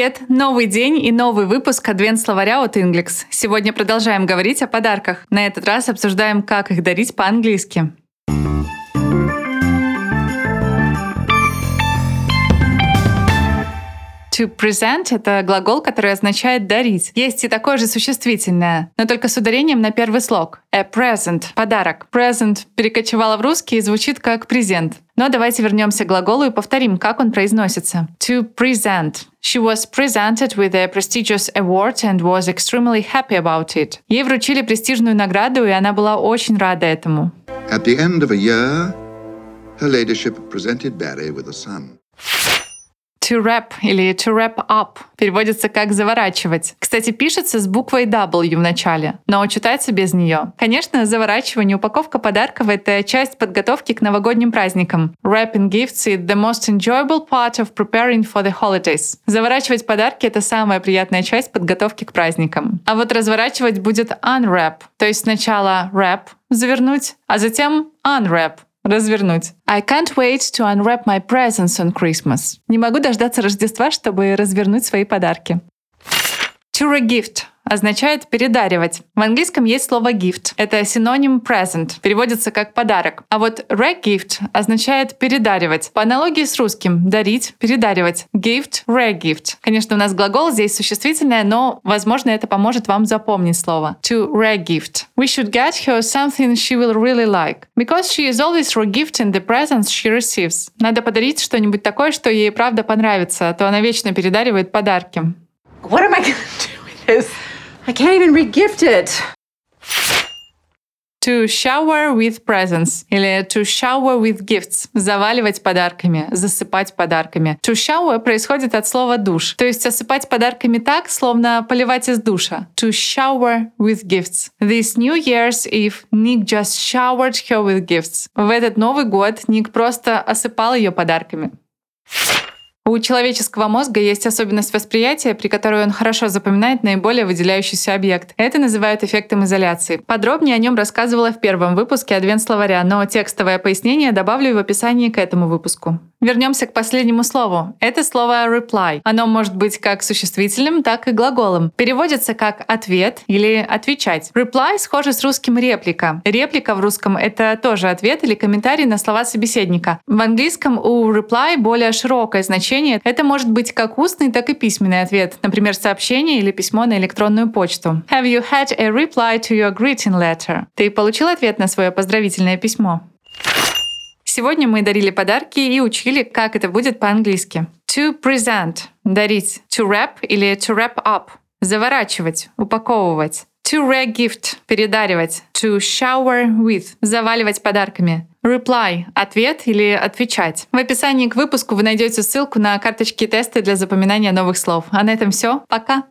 Привет! Новый день и новый выпуск Адвент-словаря от Inglix. Сегодня продолжаем говорить о подарках. На этот раз обсуждаем, как их дарить по-английски. To present — это глагол, который означает «дарить». Есть и такое же существительное, но только с ударением на первый слог. A present — подарок. Present перекочевало в русский и звучит как «презент». Но давайте вернемся к глаголу и повторим, как он произносится. To present. She was presented with a prestigious award and was extremely happy about it. Ей вручили престижную награду, и она была очень рада этому. At the end of a year, her ladyship presented Barry with a son to wrap или to wrap up переводится как заворачивать. Кстати, пишется с буквой W в начале, но читается без нее. Конечно, заворачивание, упаковка подарков — это часть подготовки к новогодним праздникам. Wrapping gifts is the most enjoyable part of preparing for the holidays. Заворачивать подарки — это самая приятная часть подготовки к праздникам. А вот разворачивать будет unwrap, то есть сначала wrap — завернуть, а затем unwrap — развернуть. I can't wait to unwrap my presents on Christmas. Не могу дождаться Рождества, чтобы развернуть свои подарки. To regift означает передаривать. В английском есть слово gift. Это синоним present, переводится как подарок. А вот re-gift означает передаривать. По аналогии с русским дарить, передаривать. Gift, re-gift. Конечно, у нас глагол здесь существительное, но, возможно, это поможет вам запомнить слово. To re-gift. We should get her something she will really like. Because she is always re-gifting the presents she receives. Надо подарить что-нибудь такое, что ей правда понравится, а то она вечно передаривает подарки. What am I gonna do with this? I can't even re-gift it. To shower with presents или to shower with gifts – заваливать подарками, засыпать подарками. To shower происходит от слова душ, то есть осыпать подарками так, словно поливать из душа. To shower with gifts. This New Year's Eve, Nick just showered her with gifts. В этот Новый год Ник просто осыпал ее подарками. У человеческого мозга есть особенность восприятия, при которой он хорошо запоминает наиболее выделяющийся объект. Это называют эффектом изоляции. Подробнее о нем рассказывала в первом выпуске Адвент-словаря, но текстовое пояснение добавлю в описании к этому выпуску. Вернемся к последнему слову. Это слово reply. Оно может быть как существительным, так и глаголом. Переводится как ответ или отвечать. Reply схоже с русским реплика. Реплика в русском — это тоже ответ или комментарий на слова собеседника. В английском у reply более широкое значение. Это может быть как устный, так и письменный ответ. Например, сообщение или письмо на электронную почту. Have you had a reply to your greeting letter? Ты получил ответ на свое поздравительное письмо? Сегодня мы дарили подарки и учили, как это будет по-английски. To present — дарить. To wrap или to wrap up — заворачивать, упаковывать. To re-gift — передаривать. To shower with — заваливать подарками. Reply — ответ или отвечать. В описании к выпуску вы найдете ссылку на карточки тесты для запоминания новых слов. А на этом все. Пока!